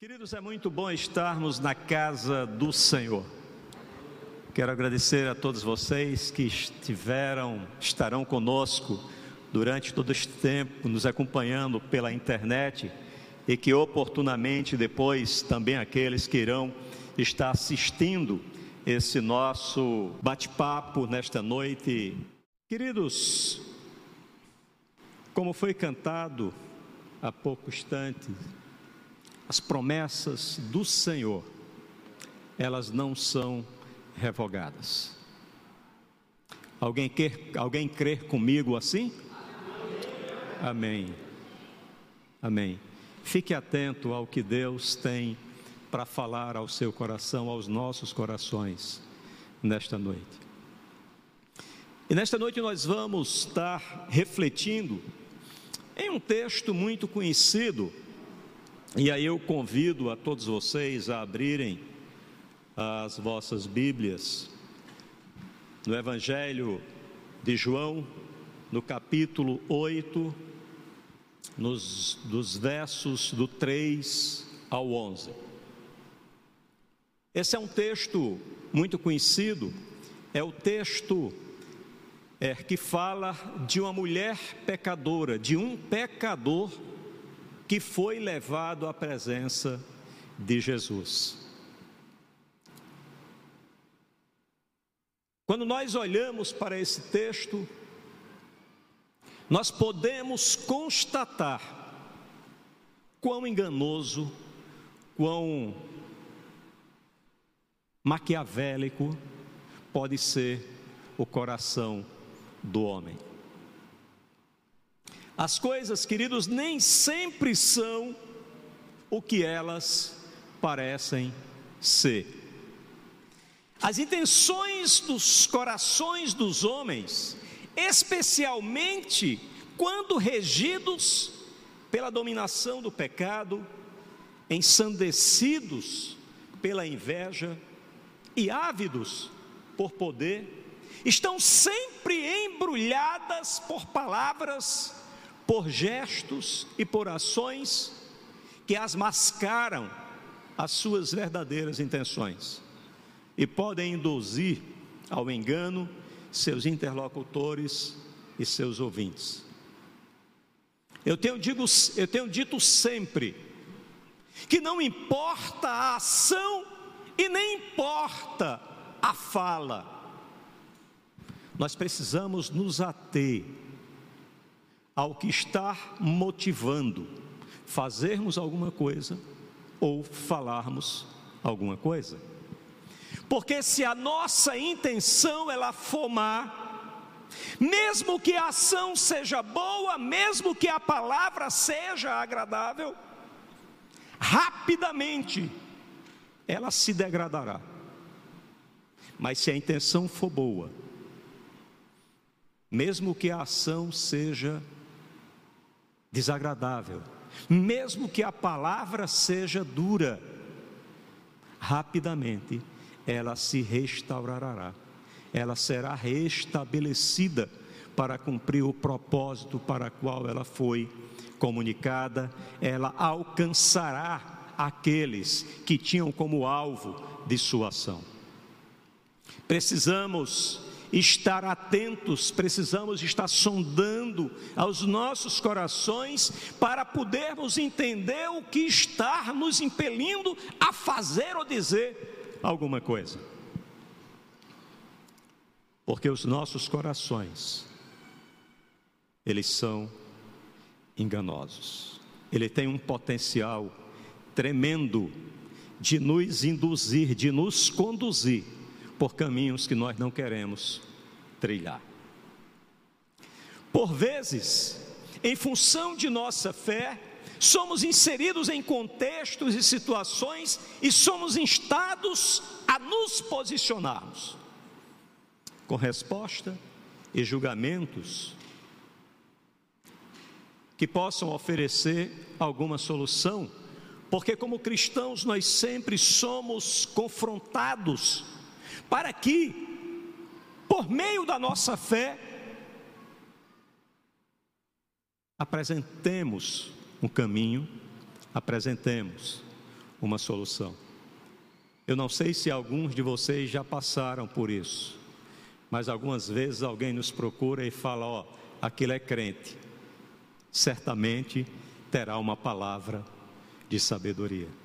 Queridos, é muito bom estarmos na casa do Senhor. Quero agradecer a todos vocês que estiveram, estarão conosco durante todo este tempo, nos acompanhando pela internet e que oportunamente depois também aqueles que irão estar assistindo esse nosso bate-papo nesta noite. Queridos, como foi cantado há pouco instante, as promessas do Senhor, elas não são revogadas. Alguém quer, alguém crer comigo assim? Amém. Amém. Fique atento ao que Deus tem para falar ao seu coração, aos nossos corações, nesta noite. E nesta noite nós vamos estar refletindo em um texto muito conhecido e aí eu convido a todos vocês a abrirem as vossas Bíblias no Evangelho de João, no capítulo 8, nos, dos versos do 3 ao 11. Esse é um texto muito conhecido, é o texto é, que fala de uma mulher pecadora, de um pecador que foi levado à presença de Jesus. Quando nós olhamos para esse texto, nós podemos constatar quão enganoso, quão maquiavélico pode ser o coração do homem. As coisas, queridos, nem sempre são o que elas parecem ser. As intenções dos corações dos homens, especialmente quando regidos pela dominação do pecado, ensandecidos pela inveja e ávidos por poder, estão sempre embrulhadas por palavras por gestos e por ações que as mascaram as suas verdadeiras intenções e podem induzir ao engano seus interlocutores e seus ouvintes. Eu tenho, digo, eu tenho dito sempre que não importa a ação e nem importa a fala, nós precisamos nos ater ao que está motivando fazermos alguma coisa ou falarmos alguma coisa. Porque se a nossa intenção ela for má, mesmo que a ação seja boa, mesmo que a palavra seja agradável, rapidamente ela se degradará. Mas se a intenção for boa, mesmo que a ação seja desagradável, mesmo que a palavra seja dura, rapidamente ela se restaurará, ela será restabelecida para cumprir o propósito para o qual ela foi comunicada, ela alcançará aqueles que tinham como alvo de sua ação. Precisamos estar atentos, precisamos estar sondando aos nossos corações para podermos entender o que está nos impelindo a fazer ou dizer alguma coisa. Porque os nossos corações, eles são enganosos. Ele tem um potencial tremendo de nos induzir, de nos conduzir por caminhos que nós não queremos trilhar. Por vezes, em função de nossa fé, somos inseridos em contextos e situações e somos instados a nos posicionarmos com resposta e julgamentos que possam oferecer alguma solução, porque como cristãos nós sempre somos confrontados para que, por meio da nossa fé, apresentemos um caminho, apresentemos uma solução. Eu não sei se alguns de vocês já passaram por isso, mas algumas vezes alguém nos procura e fala: Ó, oh, aquilo é crente. Certamente terá uma palavra de sabedoria.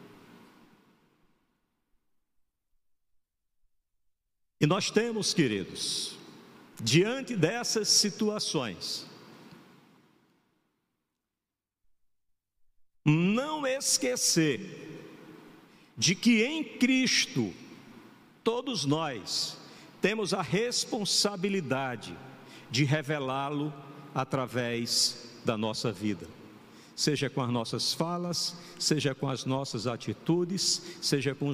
E nós temos, queridos, diante dessas situações, não esquecer de que em Cristo todos nós temos a responsabilidade de revelá-lo através da nossa vida. Seja com as nossas falas, seja com as nossas atitudes, seja com,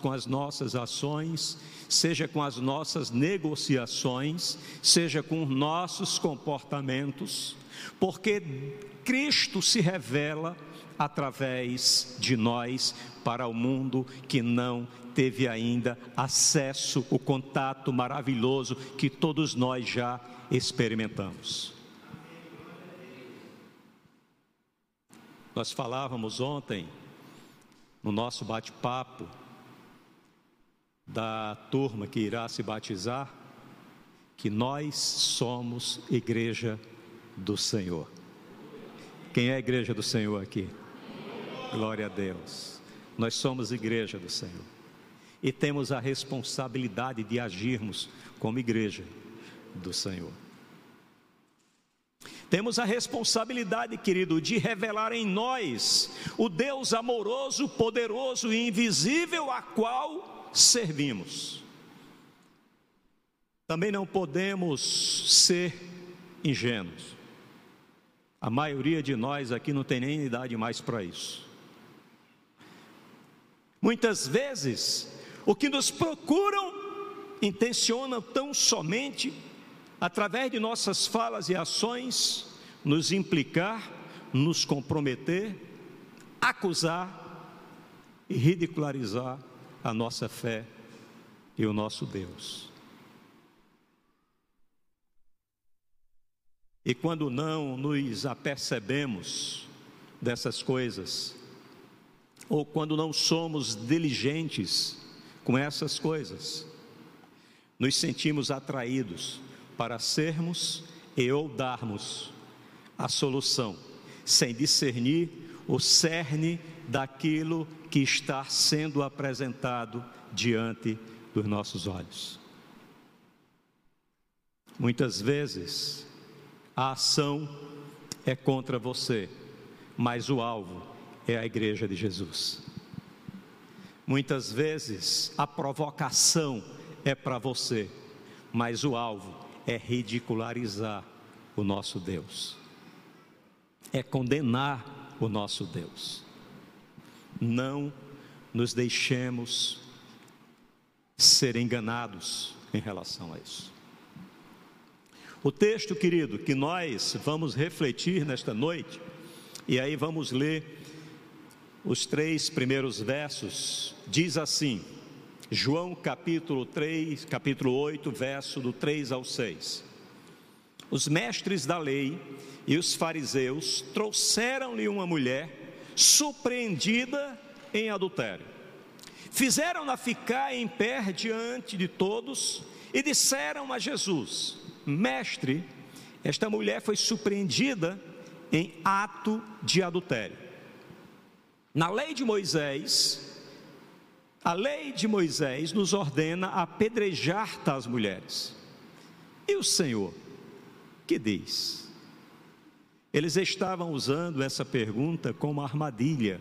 com as nossas ações, seja com as nossas negociações, seja com os nossos comportamentos, porque Cristo se revela através de nós para o mundo que não teve ainda acesso, o contato maravilhoso que todos nós já experimentamos. Nós falávamos ontem, no nosso bate-papo, da turma que irá se batizar, que nós somos igreja do Senhor. Quem é a igreja do Senhor aqui? Glória a Deus. Nós somos igreja do Senhor. E temos a responsabilidade de agirmos como igreja do Senhor. Temos a responsabilidade, querido, de revelar em nós o Deus amoroso, poderoso e invisível a qual servimos. Também não podemos ser ingênuos. A maioria de nós aqui não tem nem idade mais para isso. Muitas vezes, o que nos procuram intencionam tão somente através de nossas falas e ações, nos implicar, nos comprometer, acusar e ridicularizar a nossa fé e o nosso Deus. E quando não nos apercebemos dessas coisas, ou quando não somos diligentes com essas coisas, nos sentimos atraídos para sermos e ou darmos a solução, sem discernir o cerne daquilo que está sendo apresentado diante dos nossos olhos. Muitas vezes a ação é contra você, mas o alvo é a igreja de Jesus. Muitas vezes a provocação é para você, mas o alvo é ridicularizar o nosso Deus, é condenar o nosso Deus. Não nos deixemos ser enganados em relação a isso. O texto, querido, que nós vamos refletir nesta noite, e aí vamos ler os três primeiros versos, diz assim: João capítulo 3, capítulo 8, verso do 3 ao 6. Os mestres da lei e os fariseus trouxeram-lhe uma mulher surpreendida em adultério. Fizeram-na ficar em pé diante de todos e disseram a Jesus: Mestre, esta mulher foi surpreendida em ato de adultério. Na lei de Moisés, a lei de Moisés nos ordena apedrejar tais mulheres. E o Senhor, que diz? Eles estavam usando essa pergunta como armadilha,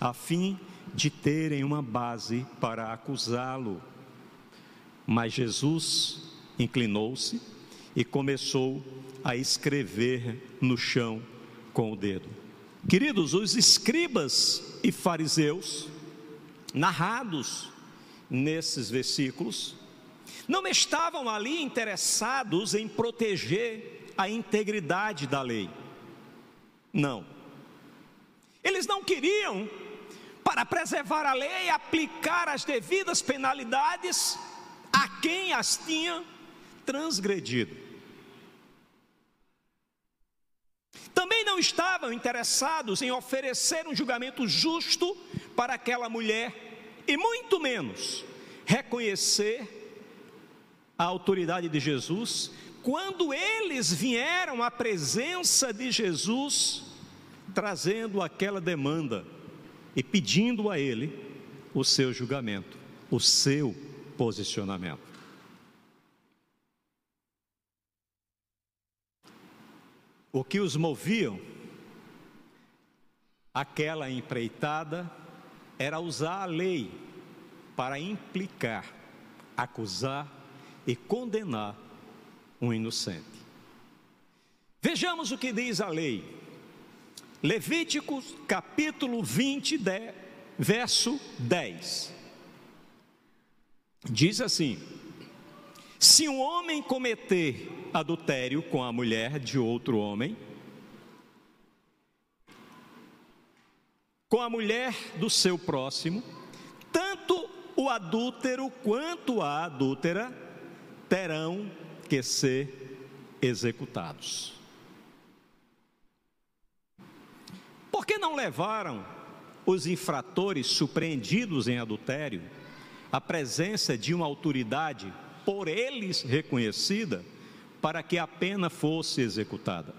a fim de terem uma base para acusá-lo. Mas Jesus inclinou-se e começou a escrever no chão com o dedo. Queridos, os escribas e fariseus narrados nesses versículos, não estavam ali interessados em proteger a integridade da lei. Não. Eles não queriam, para preservar a lei, aplicar as devidas penalidades a quem as tinha transgredido. Também não estavam interessados em oferecer um julgamento justo para aquela mulher e muito menos reconhecer a autoridade de Jesus quando eles vieram à presença de Jesus trazendo aquela demanda e pedindo a ele o seu julgamento, o seu posicionamento. O que os moviam aquela empreitada era usar a lei para implicar, acusar e condenar um inocente. Vejamos o que diz a lei. Levíticos capítulo 20, verso 10. Diz assim: Se um homem cometer adultério com a mulher de outro homem, com a mulher do seu próximo, tanto o adúltero quanto a adúltera terão que ser executados. Por que não levaram os infratores surpreendidos em adultério à presença de uma autoridade por eles reconhecida para que a pena fosse executada?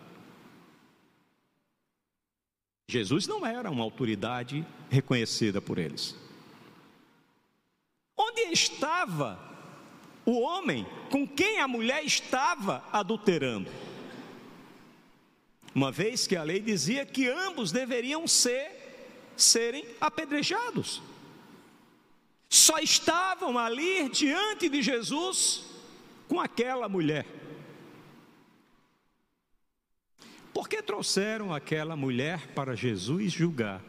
Jesus não era uma autoridade reconhecida por eles. Onde estava o homem com quem a mulher estava adulterando? Uma vez que a lei dizia que ambos deveriam ser serem apedrejados. Só estavam ali diante de Jesus com aquela mulher. Por que trouxeram aquela mulher para Jesus julgar,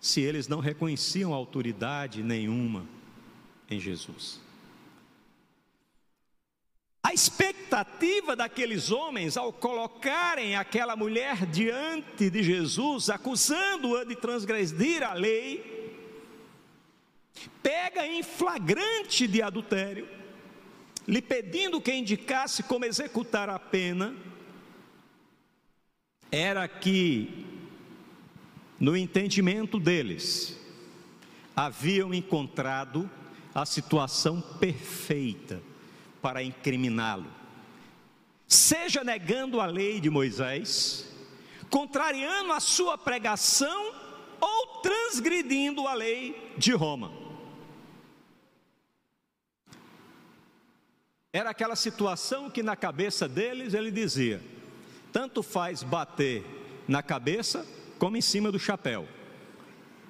se eles não reconheciam autoridade nenhuma em Jesus? A expectativa daqueles homens ao colocarem aquela mulher diante de Jesus, acusando-a de transgredir a lei, pega em flagrante de adultério, lhe pedindo que indicasse como executar a pena, era que, no entendimento deles, haviam encontrado a situação perfeita para incriminá-lo. Seja negando a lei de Moisés, contrariando a sua pregação ou transgredindo a lei de Roma. Era aquela situação que na cabeça deles ele dizia: tanto faz bater na cabeça como em cima do chapéu.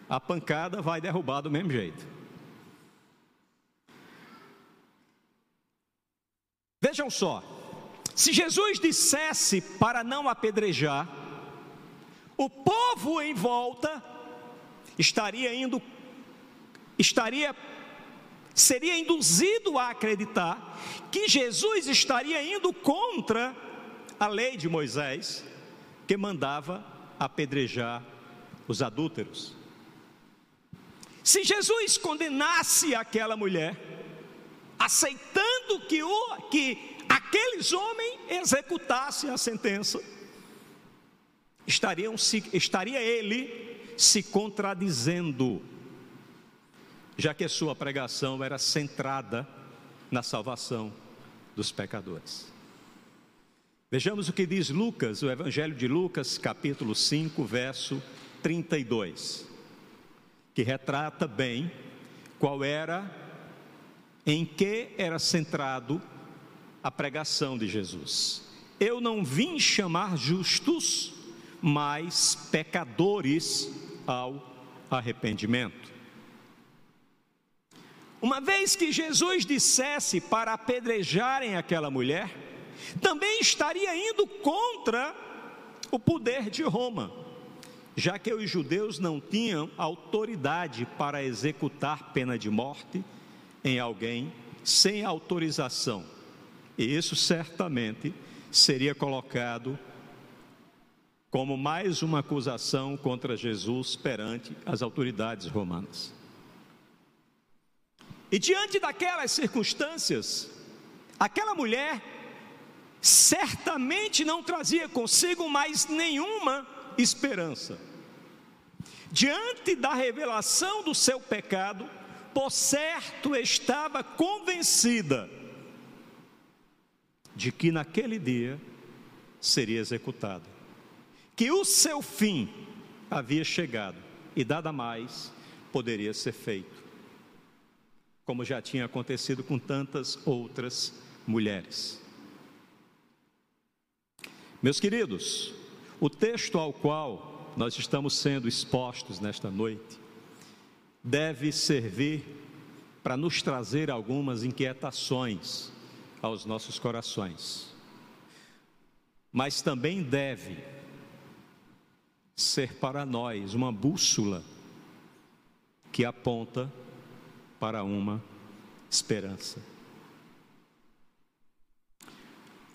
A pancada vai derrubar do mesmo jeito. Vejam só, se Jesus dissesse para não apedrejar, o povo em volta estaria indo, estaria, seria induzido a acreditar que Jesus estaria indo contra a lei de Moisés, que mandava apedrejar os adúlteros. Se Jesus condenasse aquela mulher, aceitando que, o, que aqueles homens executassem a sentença, estariam se, estaria ele se contradizendo, já que a sua pregação era centrada na salvação dos pecadores. Vejamos o que diz Lucas, o Evangelho de Lucas, capítulo 5, verso 32, que retrata bem qual era em que era centrado a pregação de Jesus. Eu não vim chamar justos, mas pecadores ao arrependimento. Uma vez que Jesus dissesse para apedrejarem aquela mulher, também estaria indo contra o poder de Roma, já que os judeus não tinham autoridade para executar pena de morte em alguém sem autorização. E isso certamente seria colocado como mais uma acusação contra Jesus perante as autoridades romanas. E diante daquelas circunstâncias, aquela mulher certamente não trazia consigo mais nenhuma esperança. diante da revelação do seu pecado, por certo estava convencida de que naquele dia seria executada, que o seu fim havia chegado e nada mais poderia ser feito, como já tinha acontecido com tantas outras mulheres. Meus queridos, o texto ao qual nós estamos sendo expostos nesta noite deve servir para nos trazer algumas inquietações aos nossos corações, mas também deve ser para nós uma bússola que aponta para uma esperança.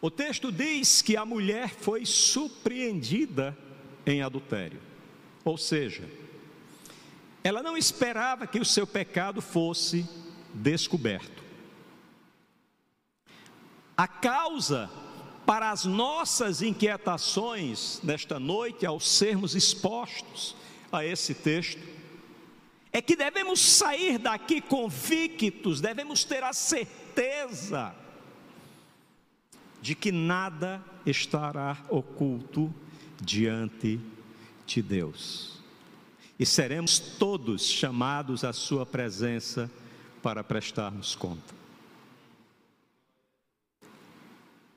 O texto diz que a mulher foi surpreendida em adultério, ou seja, ela não esperava que o seu pecado fosse descoberto. A causa para as nossas inquietações nesta noite, ao sermos expostos a esse texto, é que devemos sair daqui convictos, devemos ter a certeza de que nada estará oculto diante de Deus. E seremos todos chamados à Sua presença para prestarmos conta.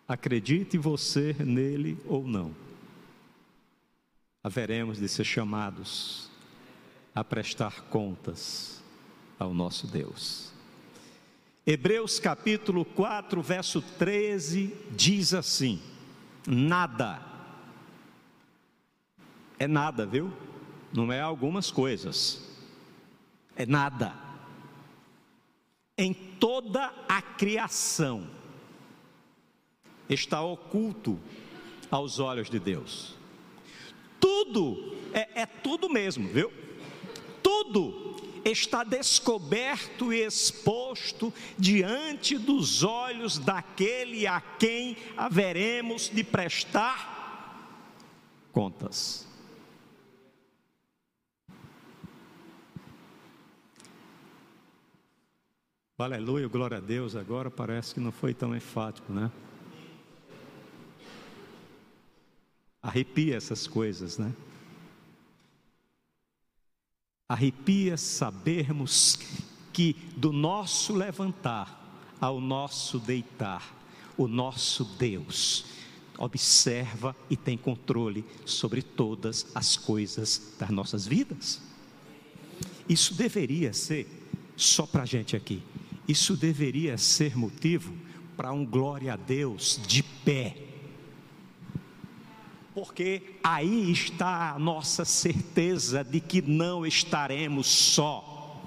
Acredite você nele ou não, haveremos de ser chamados a prestar contas ao nosso Deus. Hebreus capítulo 4, verso 13 diz assim: nada, é nada, viu? Não é algumas coisas, é nada, em toda a criação está oculto aos olhos de Deus. Tudo, é, é tudo mesmo, viu? Tudo está descoberto e exposto diante dos olhos daquele a quem haveremos de prestar contas. Aleluia, glória a Deus. Agora parece que não foi tão enfático, né? Arrepia essas coisas, né? Arrepia sabermos que do nosso levantar ao nosso deitar, o nosso Deus observa e tem controle sobre todas as coisas das nossas vidas. Isso deveria ser, só para a gente aqui, isso deveria ser motivo para um glória a Deus de pé porque aí está a nossa certeza de que não estaremos só,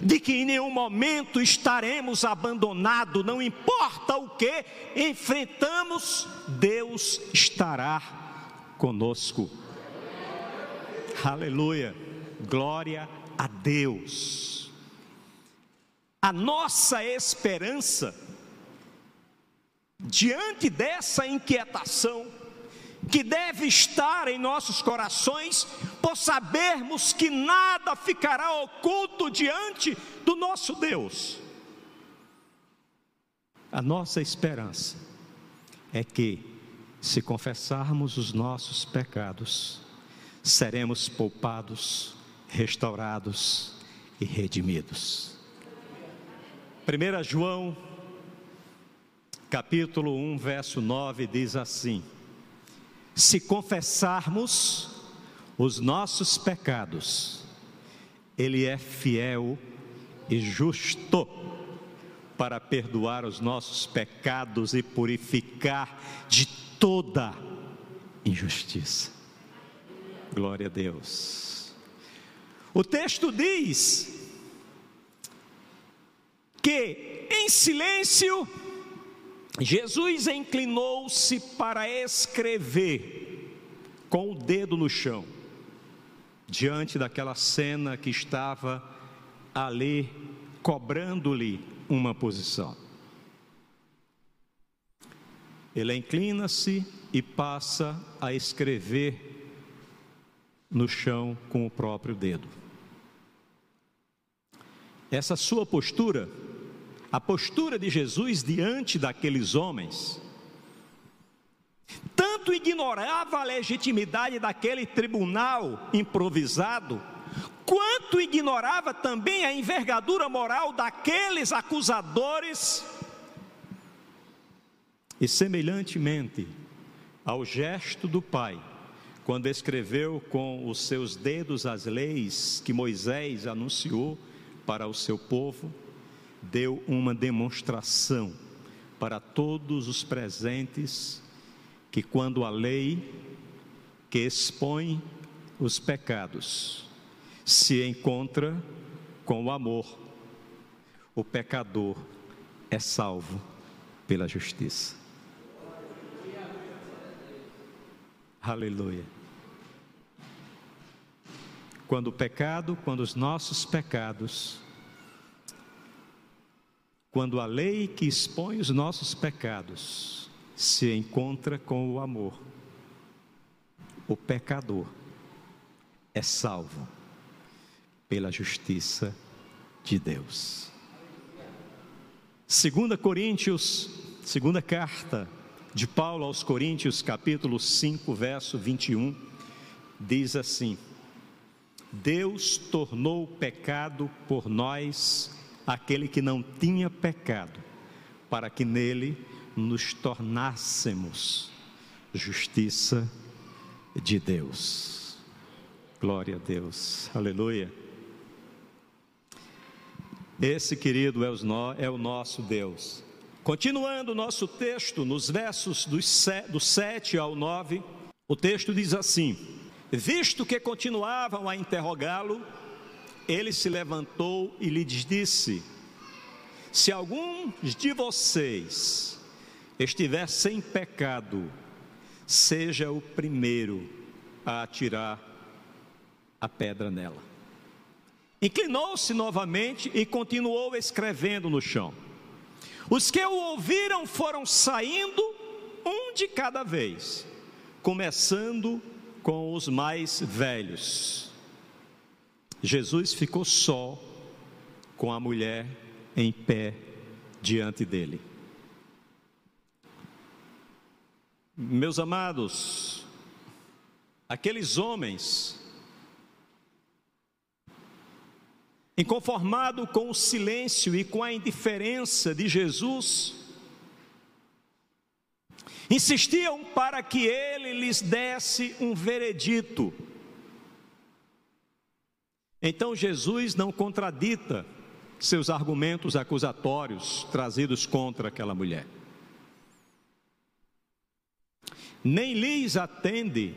de que em nenhum momento estaremos abandonados, não importa o que enfrentamos, Deus estará conosco. Aleluia, glória a Deus. A nossa esperança, diante dessa inquietação, que deve estar em nossos corações, por sabermos que nada ficará oculto diante do nosso Deus. A nossa esperança é que, se confessarmos os nossos pecados, seremos poupados, restaurados e redimidos. 1 João, capítulo 1, verso 9 diz assim: se confessarmos os nossos pecados, Ele é fiel e justo para perdoar os nossos pecados e purificar de toda injustiça. Glória a Deus. O texto diz que em silêncio Jesus inclinou-se para escrever com o dedo no chão, diante daquela cena que estava ali cobrando-lhe uma posição. Ele inclina-se e passa a escrever no chão com o próprio dedo. Essa sua postura, a postura de Jesus diante daqueles homens, tanto ignorava a legitimidade daquele tribunal improvisado, quanto ignorava também a envergadura moral daqueles acusadores. E semelhantemente ao gesto do Pai, quando escreveu com os seus dedos as leis que Moisés anunciou para o seu povo, deu uma demonstração para todos os presentes que quando a lei que expõe os pecados se encontra com o amor, o pecador é salvo pela justiça. Aleluia. Quando o pecado, quando os nossos pecados, quando a lei que expõe os nossos pecados se encontra com o amor. O pecador é salvo pela justiça de Deus. Segunda Coríntios, segunda carta de Paulo aos Coríntios, capítulo 5, verso 21, diz assim: Deus tornou pecado por nós aquele que não tinha pecado, para que nele nos tornássemos justiça de Deus. Glória a Deus, aleluia. Esse, querido, é o nosso Deus. Continuando o nosso texto, nos versos do 7 ao 9, o texto diz assim: Visto que continuavam a interrogá-lo, ele se levantou e lhes disse: Se algum de vocês estiver sem pecado, seja o primeiro a atirar a pedra nela. Inclinou-se novamente e continuou escrevendo no chão. Os que o ouviram foram saindo, um de cada vez, começando com os mais velhos. Jesus ficou só com a mulher em pé diante dele. Meus amados, aqueles homens, inconformado com o silêncio e com a indiferença de Jesus, insistiam para que ele lhes desse um veredito. Então Jesus não contradita seus argumentos acusatórios trazidos contra aquela mulher nem lhes atende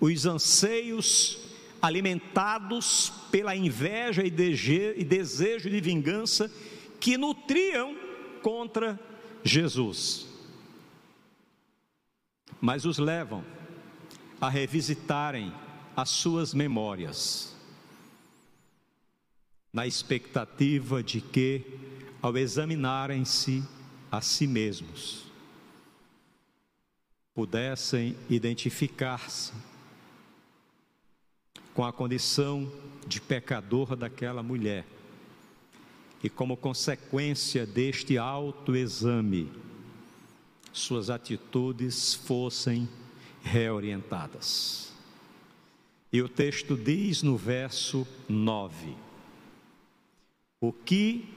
os anseios alimentados pela inveja e desejo de vingança que nutriam contra Jesus. Mas os levam a revisitarem as suas memórias, na expectativa de que, ao examinarem-se a si mesmos, pudessem identificar-se com a condição de pecador daquela mulher e, como consequência deste autoexame, suas atitudes fossem reorientadas. E o texto diz no verso 9: O que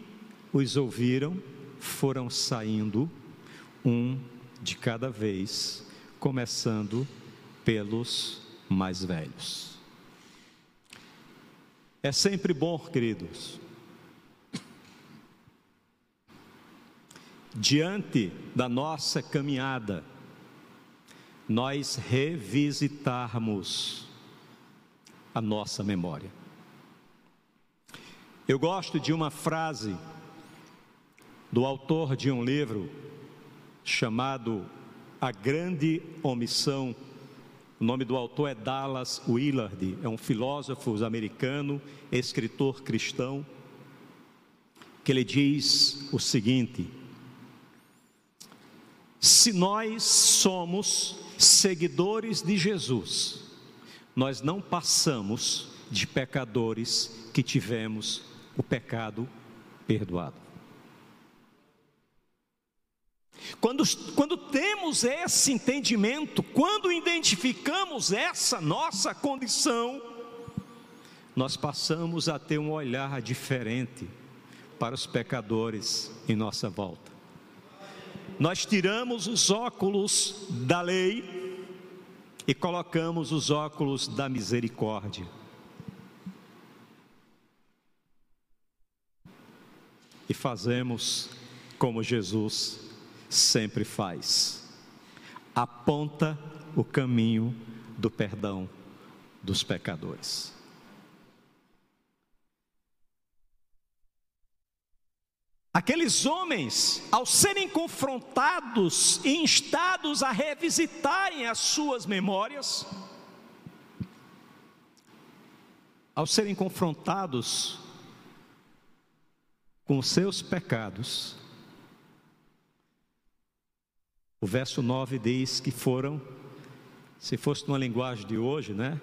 os ouviram foram saindo um de cada vez começando pelos mais velhos. É sempre bom, queridos, diante da nossa caminhada, nós revisitarmos a nossa memória. Eu gosto de uma frase do autor de um livro chamado a Grande Omissão. O nome do autor é Dallas Willard, é um filósofo americano, escritor cristão, que ele diz o seguinte: Se nós somos seguidores de Jesus, nós não passamos de pecadores que tivemos o pecado perdoado. Quando, quando temos esse entendimento, quando identificamos essa nossa condição, nós passamos a ter um olhar diferente para os pecadores em nossa volta. Nós tiramos os óculos da lei e colocamos os óculos da misericórdia. E fazemos como Jesus sempre faz: aponta o caminho do perdão dos pecadores. Aqueles homens, ao serem confrontados e instados a revisitarem as suas memórias, ao serem confrontados com seus pecados, o verso 9 diz que foram, se fosse numa linguagem de hoje, né?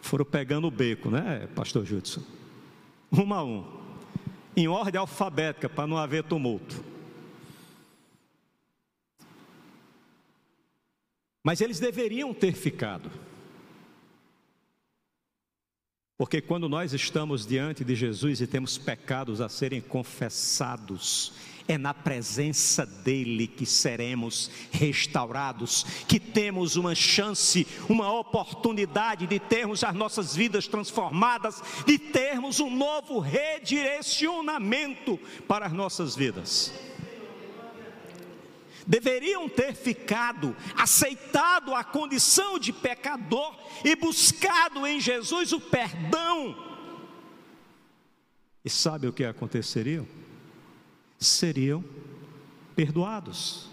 Foram pegando o beco, né, pastor Judson? Um a um em ordem alfabética para não haver tumulto. Mas eles deveriam ter ficado. Porque quando nós estamos diante de Jesus e temos pecados a serem confessados, é na presença dele que seremos restaurados, que temos uma chance, uma oportunidade de termos as nossas vidas transformadas, de termos um novo redirecionamento para as nossas vidas. Deveriam ter ficado, aceitado a condição de pecador e buscado em Jesus o perdão. E sabe o que aconteceria? seriam perdoados.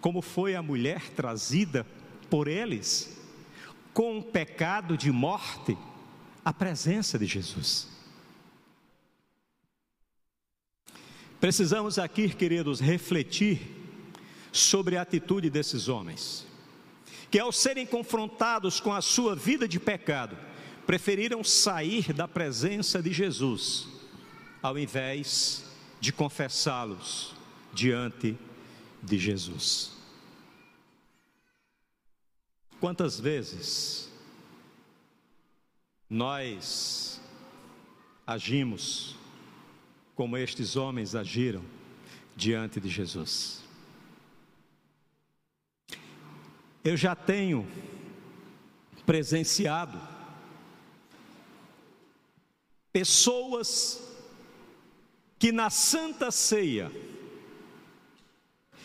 Como foi a mulher trazida por eles com um pecado de morte à presença de Jesus. Precisamos aqui, queridos, refletir sobre a atitude desses homens, que ao serem confrontados com a sua vida de pecado, preferiram sair da presença de Jesus, ao invés de confessá-los diante de Jesus. Quantas vezes nós agimos como estes homens agiram diante de Jesus? Eu já tenho presenciado pessoas que na Santa Ceia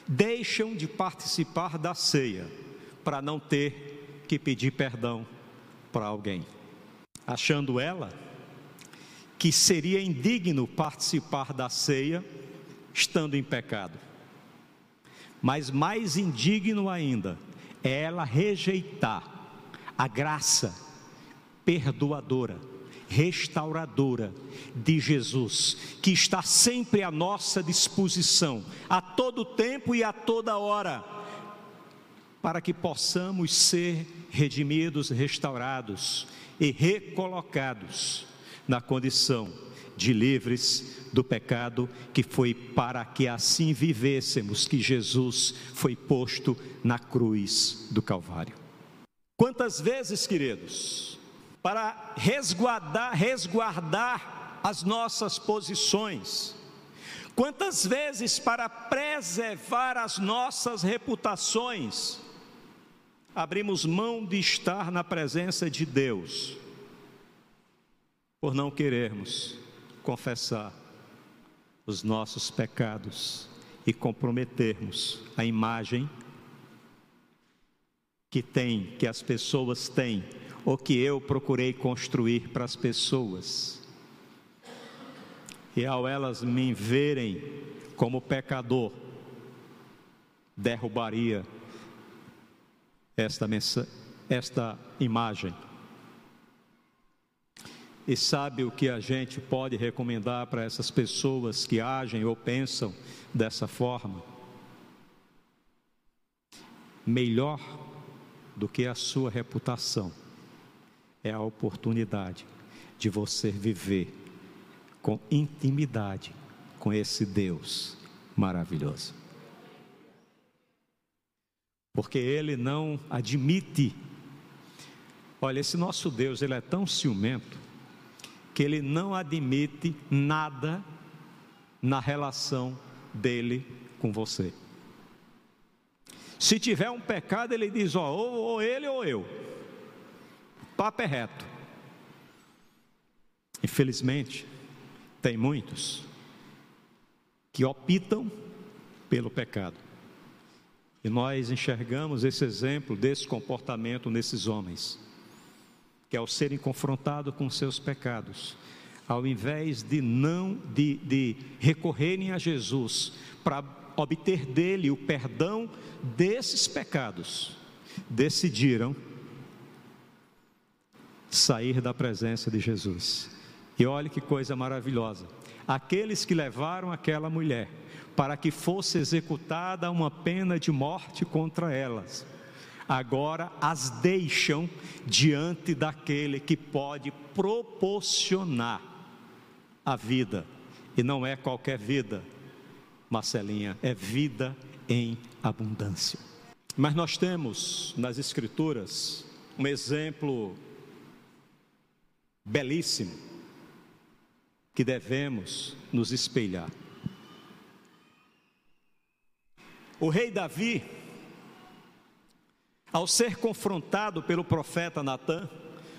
deixam de participar da ceia para não ter que pedir perdão para alguém, achando ela que seria indigno participar da ceia estando em pecado. Mas mais indigno ainda é ela rejeitar a graça perdoadora restauradora de Jesus, que está sempre à nossa disposição, a todo tempo e a toda hora, para que possamos ser redimidos, restaurados e recolocados na condição de livres do pecado, que foi para que assim vivêssemos, que Jesus foi posto na cruz do Calvário. Quantas vezes, queridos, para resguardar, resguardar as nossas posições. Quantas vezes para preservar as nossas reputações, abrimos mão de estar na presença de Deus, por não querermos confessar os nossos pecados e comprometermos a imagem que tem, que as pessoas têm o que eu procurei construir para as pessoas. E ao elas me verem como pecador, derrubaria esta, esta imagem. E sabe o que a gente pode recomendar para essas pessoas que agem ou pensam dessa forma? Melhor do que a sua reputação é a oportunidade de você viver com intimidade com esse Deus maravilhoso. Porque ele não admite. Olha, esse nosso Deus, ele é tão ciumento que ele não admite nada na relação dele com você. Se tiver um pecado, ele diz: ó, ou, ou ele ou eu. Papo é reto. Infelizmente, tem muitos que optam pelo pecado. E nós enxergamos esse exemplo desse comportamento nesses homens, que ao serem confrontados com seus pecados, ao invés de não de, de recorrerem a Jesus para obter dele o perdão desses pecados, decidiram sair da presença de Jesus. E olhe que coisa maravilhosa. Aqueles que levaram aquela mulher para que fosse executada uma pena de morte contra elas, agora as deixam diante daquele que pode proporcionar a vida, e não é qualquer vida, Marcelinha, é vida em abundância. Mas nós temos nas Escrituras um exemplo belíssimo que devemos nos espelhar. O rei Davi, ao ser confrontado pelo profeta Natã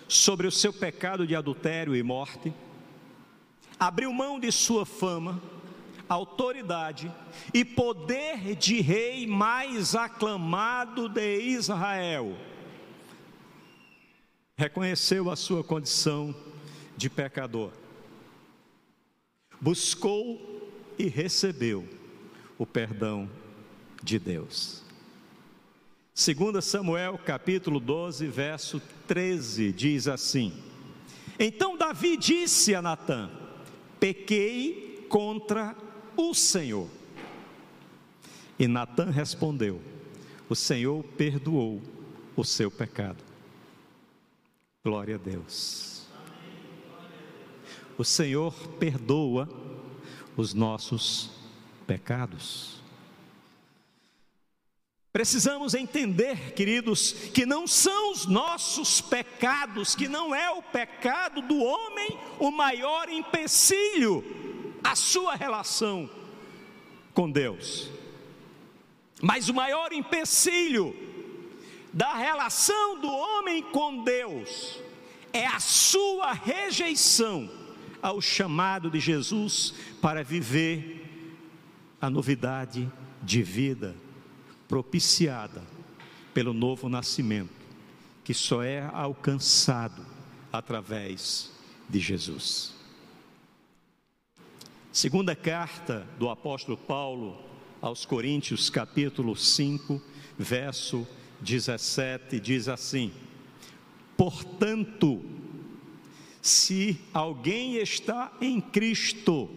sobre o seu pecado de adultério e morte, abriu mão de sua fama, autoridade e poder de rei mais aclamado de Israel. Reconheceu a sua condição de pecador, buscou e recebeu o perdão de Deus. 2 Samuel capítulo 12, verso 13 diz assim: Então Davi disse a Natã: Pequei contra o Senhor. E Natã respondeu: O Senhor perdoou o seu pecado. Glória a Deus. O Senhor perdoa os nossos pecados. Precisamos entender, queridos, que não são os nossos pecados, que não é o pecado do homem o maior empecilho à sua relação com Deus. Mas o maior empecilho da relação do homem com Deus é a sua rejeição ao chamado de Jesus para viver a novidade de vida propiciada pelo novo nascimento, que só é alcançado através de Jesus. Segunda carta do apóstolo Paulo aos Coríntios, capítulo 5, verso 17, diz assim: Portanto, se alguém está em Cristo,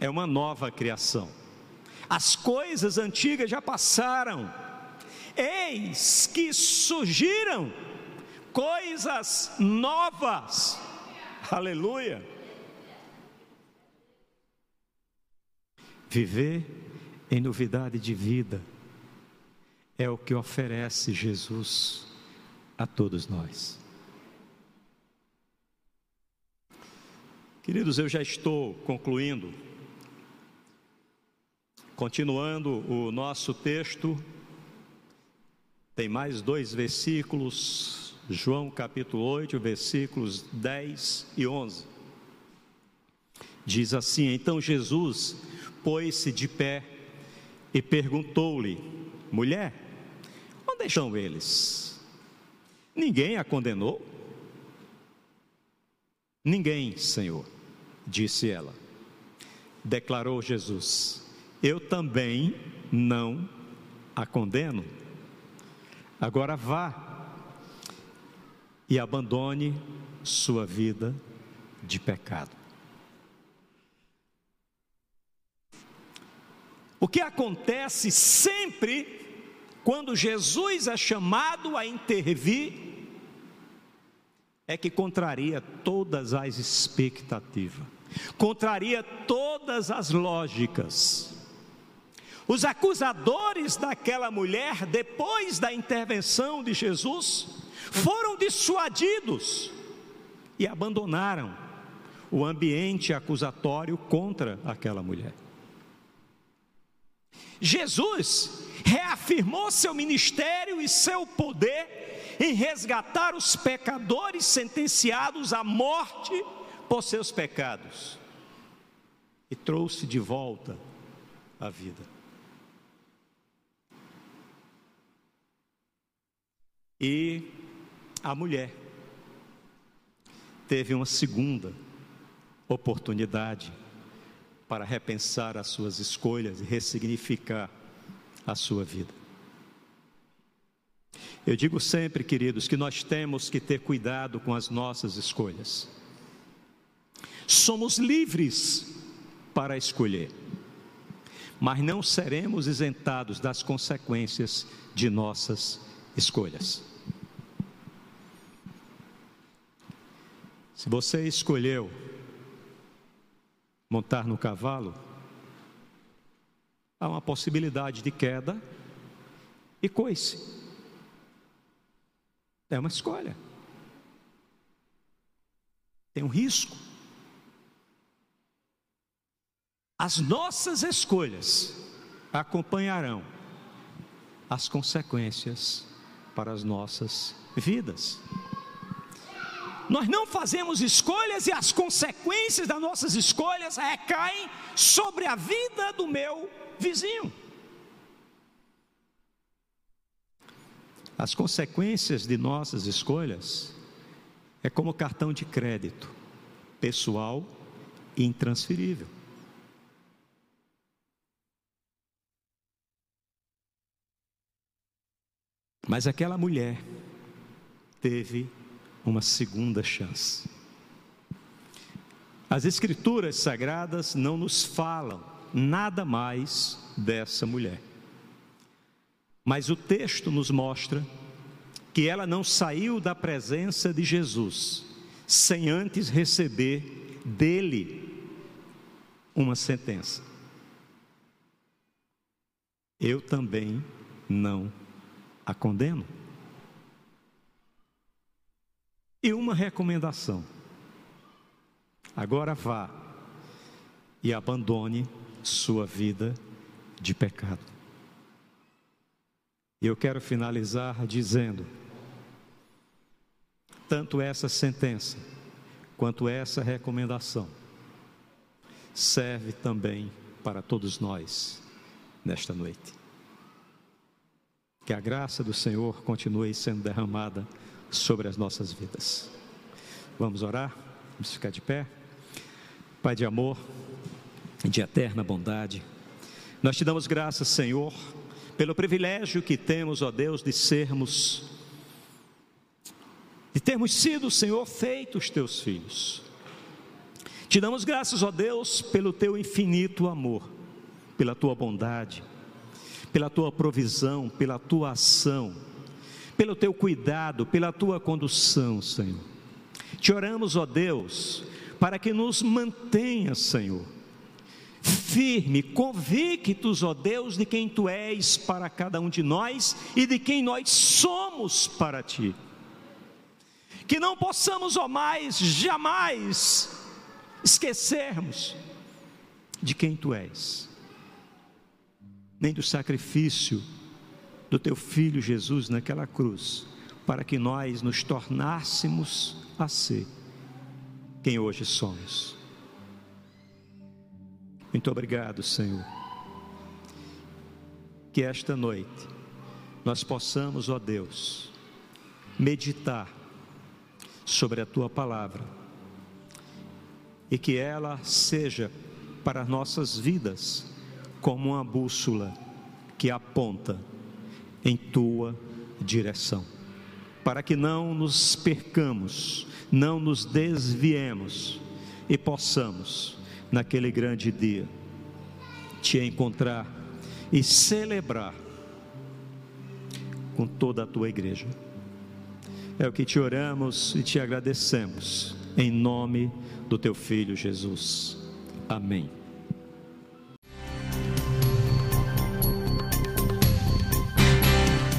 é uma nova criação as coisas antigas já passaram, eis que surgiram coisas novas, aleluia. Viver em novidade de vida é o que oferece Jesus a todos nós. Queridos, eu já estou concluindo Continuando o nosso texto, tem mais dois versículos, João capítulo 8, versículos 10 e 11. Diz assim: Então Jesus pôs-se de pé e perguntou-lhe: Mulher, onde estão eles? Ninguém a condenou? Ninguém, Senhor, disse ela. Declarou Jesus: eu também não a condeno. Agora vá e abandone sua vida de pecado. O que acontece sempre quando Jesus é chamado a intervir é que contraria todas as expectativas, contraria todas as lógicas. Os acusadores daquela mulher, depois da intervenção de Jesus, foram dissuadidos e abandonaram o ambiente acusatório contra aquela mulher. Jesus reafirmou seu ministério e seu poder em resgatar os pecadores sentenciados à morte por seus pecados e trouxe de volta a vida. E a mulher teve uma segunda oportunidade para repensar as suas escolhas e ressignificar a sua vida. Eu digo sempre, queridos, que nós temos que ter cuidado com as nossas escolhas. Somos livres para escolher, mas não seremos isentados das consequências de nossas escolhas. Se você escolheu montar no cavalo, há uma possibilidade de queda e coice. É uma escolha. Tem um risco. As nossas escolhas acompanharão as consequências para as nossas vidas. Nós não fazemos escolhas e as consequências das nossas escolhas recaem sobre a vida do meu vizinho. As consequências de nossas escolhas é como cartão de crédito, pessoal e intransferível. Mas aquela mulher teve uma segunda chance. As Escrituras sagradas não nos falam nada mais dessa mulher. Mas o texto nos mostra que ela não saiu da presença de Jesus sem antes receber dele uma sentença. Eu também não a condeno. E uma recomendação: agora vá e abandone sua vida de pecado. E eu quero finalizar dizendo: tanto essa sentença quanto essa recomendação serve também para todos nós nesta noite. Que a graça do Senhor continue sendo derramada sobre as nossas vidas. Vamos orar? Vamos ficar de pé? Pai de amor, de eterna bondade, nós te damos graças, Senhor, pelo privilégio que temos, ó Deus, de sermos, de termos sido, Senhor, feitos teus filhos. Te damos graças, ó Deus, pelo teu infinito amor, pela tua bondade, pela tua provisão, pela tua ação pelo teu cuidado, pela tua condução, Senhor. Te oramos, ó Deus, para que nos mantenha, Senhor, firme, convictos, ó Deus, de quem tu és para cada um de nós e de quem nós somos para ti. Que não possamos, ó mais, jamais esquecermos de quem tu és, nem do sacrifício do teu filho Jesus naquela cruz, para que nós nos tornássemos a ser quem hoje somos. Muito obrigado, Senhor. Que esta noite nós possamos, ó Deus, meditar sobre a tua palavra e que ela seja para nossas vidas como uma bússola que aponta em tua direção, para que não nos percamos, não nos desviemos e possamos, naquele grande dia, te encontrar e celebrar com toda a tua igreja. É o que te oramos e te agradecemos, em nome do teu filho Jesus. Amém.